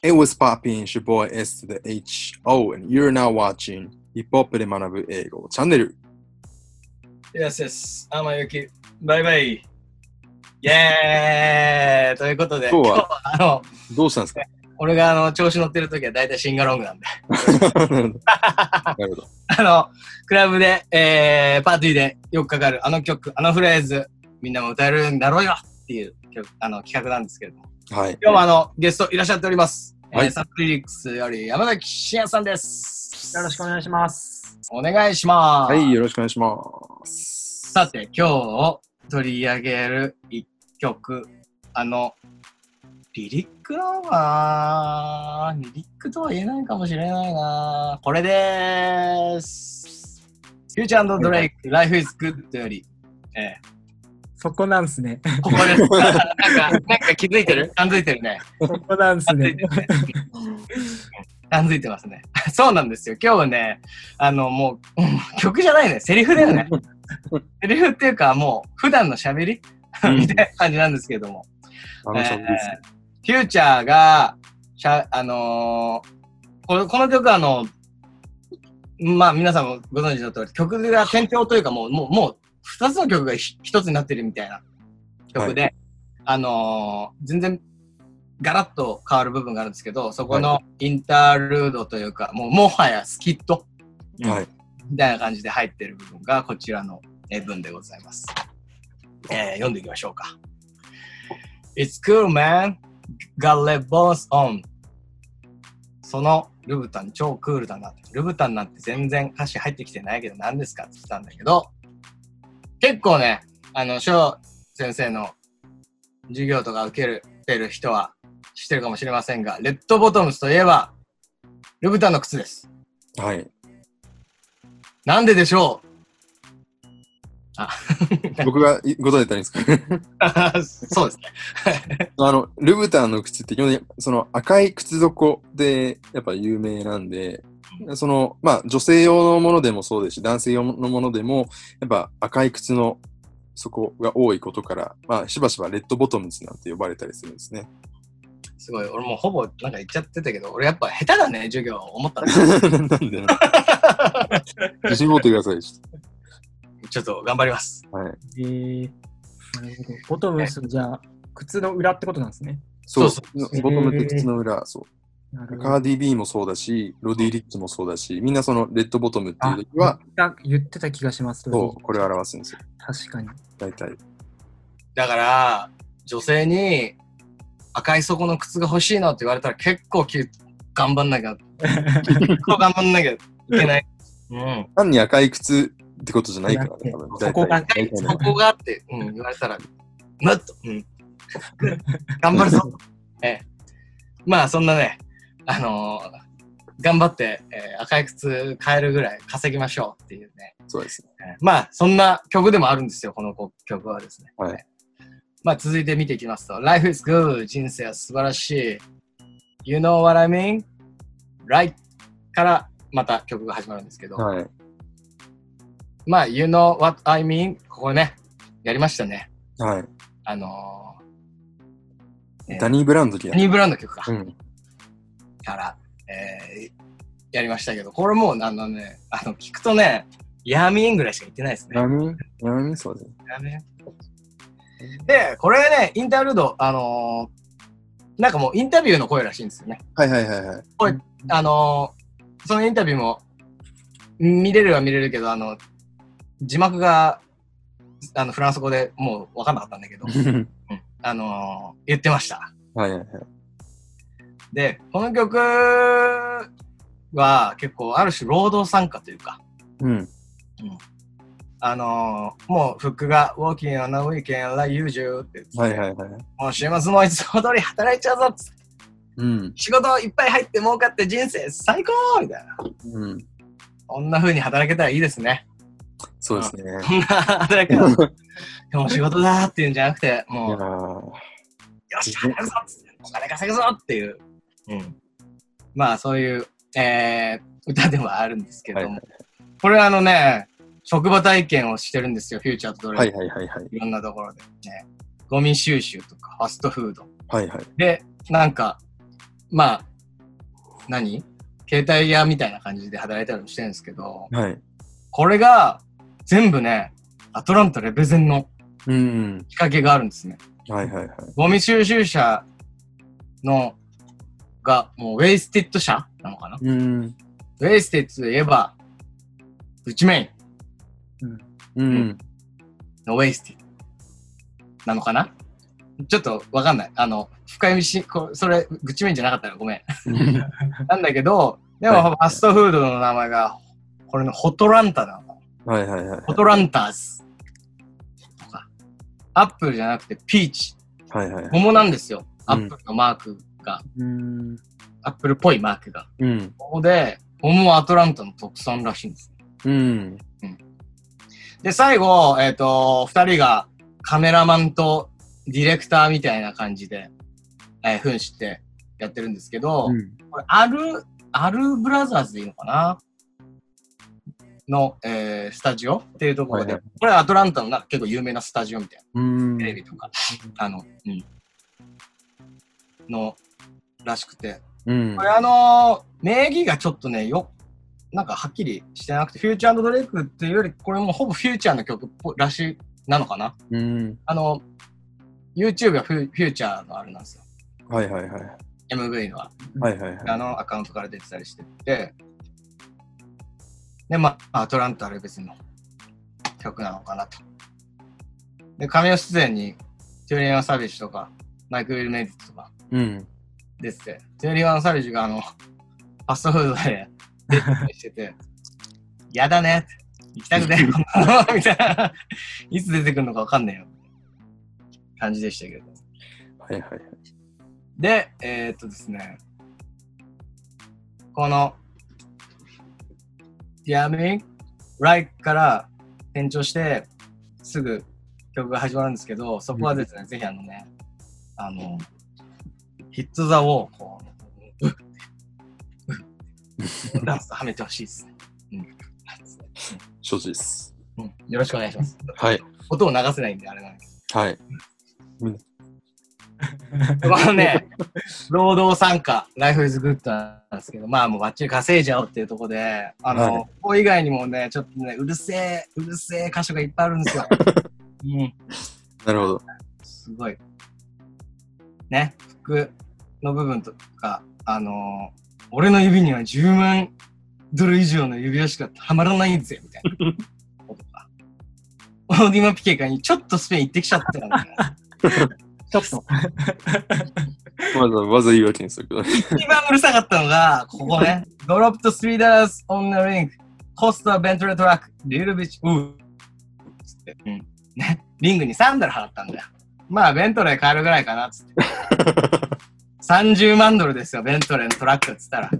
It was popping, your boy S to the H-O, and you're now watching ヒップホップで学ぶ英語チャンネル。Yes, yes. 天ゆき。バイバイ。イェーイということで、今日はあの、どうしたんですか？俺があの調子乗ってる時は大体シンガロングなんで、なるほど。あの、クラブで、えー、パーティーでよくかかるあの曲、あのフレーズ、みんなも歌えるんだろうよっていう曲あの企画なんですけれども、はい。今日もあの、ゲストいらっしゃっております。はいえーサブリリックスより山崎真也さんです。よろしくお願いします。お願いします。はい、よろしくお願いします。さて、今日取り上げる一曲、あの、リリックなのかな？リリックとは言えないかもしれないなこれでーす。フューチャードレイク、Life is Good より、えそこなんすね。ー、ここです。なんか、なんか気づいてる？感づいてるね。そこなんすね 感づいて。ますね。そうなんですよ。今日はね、あの、もう、うん曲じゃないね。セリフだよね。セリフっていうか、もう、普段の喋り？うんみたいな感じなんですけれども。楽しみですね。フューチャーが、しゃあのーこのこの曲はあの、まあ皆さんもご存知の通り、曲が転調というかもう、もう、もう、二つの曲がひ一つになってるみたいな曲で、あのー全然ガラッと変わる部分があるんですけど、そこのインタールードというか、もうもはやスキットはい。みたいな感じで入ってる部分がこちらのえー文でございます。えー読んでいきましょうか。It's cool, man. Got red balls on. そのルブタン超クールだな。ルブタンなんて全然歌詞入ってきてないけど何ですかって言ってたんだけど、結構ね、あの、翔先生の授業とか受けるてる人は知ってるかもしれませんが、レッドボトムスといえば、ルブタンの靴です。はい。なんででしょう？あ、僕がい答えたらいいですか？そうですね。あの、ルブタンの靴って基本的にその赤い靴底でやっぱ有名なんで、その、まあ女性用のものでもそうですし、男性用のものでも、やっぱ赤い靴の底が多いことから、まあしばしばレッドボトムズなんて呼ばれたりするんですね。すごい、俺もうほぼなんか言っちゃってたけど、俺やっぱ下手だね、授業思ったら。なんでな 自信持ってください。ちちょっと頑張ります。はい。えー、なるほど。ボトムス、じゃあ、靴の裏ってことなんですね。そうそうボトムって靴の裏、そう。カーディ・ビーもそうだし、ロディ・リッチもそうだし、みんなそのレッドボトムっていう時は、あ言ってた気がします。そう、これを表すんですよ。確かに。大体。だから、女性に赤い底の靴が欲しいのって言われたら結構き頑張んなきゃ、結構頑張んなきゃいけない。うん。単に赤い靴ってことじゃないからね、多分。そこがそこがあって、うん、言われたら、むっと、うん。頑張るぞ。ええ。まあ、そんなね、あのー頑張って、えー赤い靴買えるぐらい稼ぎましょうっていうね。そうですね。えーまあ、そんな曲でもあるんですよ、この曲はですね。はいまあ、続いて見ていきますと、Life is good 人生は素晴らしい。You know what I mean? Right? からまた曲が始まるんですけど、はい。まあ、You know what I mean? ここね、やりましたね。はい。あのーえーダニー・ブラウンの時だダ。ニー・ブラウンの曲か、うん。から、えーやりましたけど、これもうあのね、あの、聞くとね、ヤーミーンぐらいしか言ってないですね。ヤミヤミそうですね。ヤーミーンで、これね、インタールード、あのーなんかもうインタビューの声らしいんですよね。はいはいはいはい。あのーそのインタビューも見れるは見れるけど、あの、字幕があのフランス語でもう分かんなかったんだけど、うんあのー言ってました。はいはいはい。で、この曲は結構ある種労働参加というか、うん。あのーもうフックが Walking on a weekend like usual って言って、はいはいはい。もう週末もいつも通り働いちゃうぞっつってうん。仕事いっぱい入って儲かって人生最高みたいな。うん。こんな風に働けたらいいですね。そうですね。こんな働けたら、で も仕事だっていうんじゃなくて、もう、ーよし、働くぞっつって、お金稼ぐぞっていう、うん。まあそういう、えー、歌でもあるんですけども、はいはいこれあのね、職場体験をしてるんですよ、フューチャーとドレイ、はいはいはいはい。いろんなところで。ね、ゴミ収集とか、ファストフード。はいはい。で、なんか、まあ、何？携帯屋みたいな感じで働いたりもしてるんですけど、はい。これが全部ね、アトランタレペゼンのうん。仕掛けがあるんですね。はいはいはい。ゴミ収集車の、が、もうウェイスティッド車なのかな？うん。 Wasted といえば、グッチメインうん。の Wasted なのかな？ちょっとわかんない。あの、深読みし、こそれ、グッチメインじゃなかったらごめん。なんだけど、でも、はいファストフードの名前が、これのホトランタなのはいはいはい。ホトランターズ。とか、アップルじゃなくてピーチ。はいはいはい。桃なんですよ。アうんップルのマークが、うん。アップルっぽいマークが。うん。ここで、桃はアトランタの特産らしいんです。うん。で、最後、えっ、と、二人がカメラマンとディレクターみたいな感じで、えー、扮してやってるんですけど、これ、アル、アルブラザーズでいいのかな？の、えースタジオ？っていうところで、はいこれアトランタのなんか結構有名なスタジオみたいうん。な、テレビとか、あの、うん、の、らしくて。うんこれあのー名義がちょっとね、よ、なんかはっきりしてなくて、フューチャードレイクっていうより、これもほぼフューチャーの曲っぽいらしい、なのかなうん。あの、YouTube がフュフューチャーのあれなんですよ。はいはいはい。MV のは。はいはいはい。あのアカウントから出てたりしてて、で、まあ、アトランタあれ別の曲なのかなと。で、神尾出演に、トゥーリン・サビッジとか、 Mike WiLL Made-It とかうん。出てて、トゥーリー・ワン・サビッジがあの、ファストフードで出てたりしてて、やだねって行きたくねえ、こんなのみたいな。いつ出てくるのかわかんねえよ。感じでしたけど。はいはいはい。で、えー、っとですね、この、ヤミライから転調して、すぐ曲が始まるんですけど、そこはですね、ぜひあのね、あの、ヒットザをこう、うっうっダンスはめてほしいですね。承知です。うん、よろしくお願いします。はい。音を流せないんで、あれなんです。はい。このね、労働参加、Life is Good なんですけど、まあもうバッチリ稼いじゃおうっていうところで、あの、はいここ以外にもね、ちょっとね、うるせえ、うるせえ箇所がいっぱいあるんですよ。うん、なるほど。すごい。ね、服の部分とか、あのー俺の指には10万ドル以上の指輪しかはまらないぜ、みたいなことか。オーディマピケカにちょっとスペイン行ってきちゃったよ、みたいな。ちょっと。わざわざ言い訳にするけど。一番うるさかったのが、ここね。ドロップと3 dollars on the ring. コストはベントレートラック。リルビッチ、うーつって。うん。ね。リングに3ドル払ったんだよ。まあ、ベントレー買えるぐらいかな、つって。30万ドルですよ、ベントレーのトラックっつったら。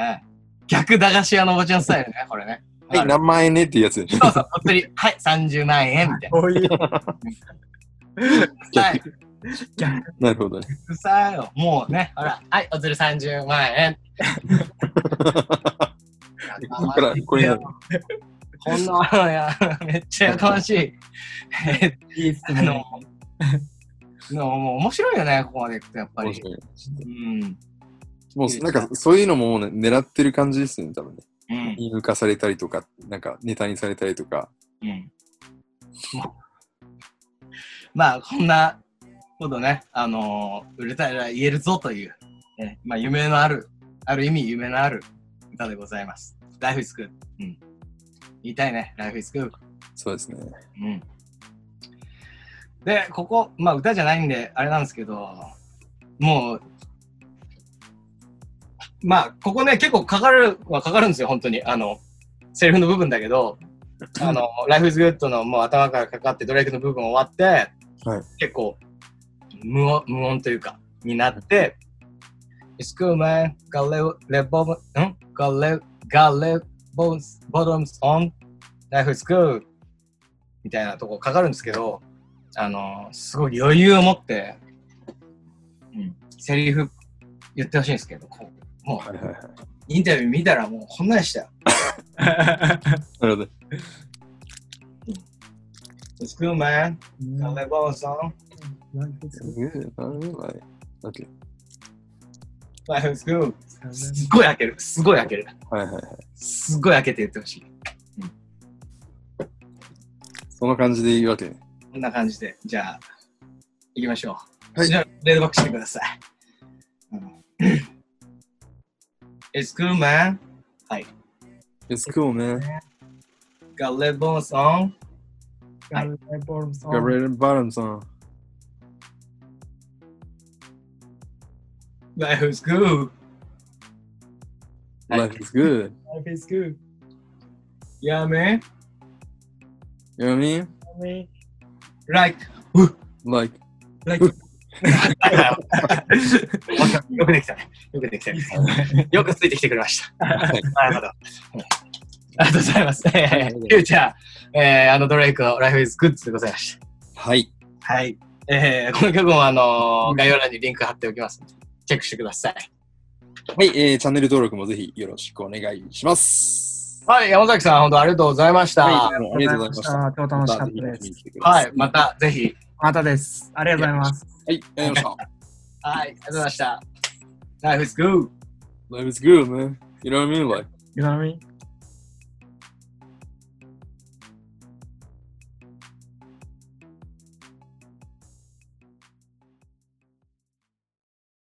ええ逆駄菓子屋のおばちゃんスタイルね、これね。はい、何万円ねっていうやつでしょ。そうそう、お釣り、はい、30万円、みたいな。いうスタイル逆。なるほどね。うるさいよ。もうね、ほら、はい、お釣り30万円。ここからこれやるこんな、いや、めっちゃやかましい。えいいっすあのね。、でももう面白いよね、ここまでいくと、やっぱりうん。もうなんかそういうのもね、狙ってる感じですよね、多分ね。うん。言い抜かされたりとか、なんかネタにされたりとか。うん。まあ、こんなことね、あのー売れたら言えるぞという、ね、まあ、夢のある、ある意味夢のある歌でございます。Life is good. うん。言いたいね、Life is good. そうですね。うん。で、ここ、まあ歌じゃないんで、あれなんですけど、もう、まあ、ここね、結構かかるはかかるんですよ、本当に。あの、セリフの部分だけど、あの、Life is Good のもう頭からかかって、ドレイクの部分終わって、はい結構無音、無音というか、になって、It's cool, man. Got bottom, ん？Got live, got bones, bottoms on. Life is good. みたいなとこかかるんですけど、あの、すごい余裕を持って、うん、セリフ言ってほしいんですけど、こうもはいはいはい。う、インタビュー見たらもうこんなでしたよ。なるほど。It's cool, man. るほどね。だって Life is good. すっごい開ける。すごい開ける。はいはいはい。すっごい開けて言ってほしい。その感じで言うわけ？ね。こんな感じで。じゃあ、行きましょう。はいじゃあ、レードバックしてください。うん It's cool, man. はい。It's cool, man. Got red bones on. ガルレボルソン Got red bottoms on. Life is good. Life is good. Life is good. Yeah, man. You know what I mean? Me. Like. Like, like. よくできたね。よくできたね。よくついてきてくれました。なるほど。ありがとうございます。えーフューチャー、えー、あのドレイクの Life is Good でございました。はい。はい。えー、この曲もあのー概要欄にリンク貼っておきますので、チェックしてください。はい、えー、チャンネル登録もぜひよろしくお願いします。はい、山崎さん、本当ありがとうございました。はい、ありがとうございました。超楽しかったです。い、またぜひ。またです。ありがとうございます。はい、ありがとうございました。はい、ありがとうございました。Life is good. Life is good, man. You know what I mean? Like, You know what I mean?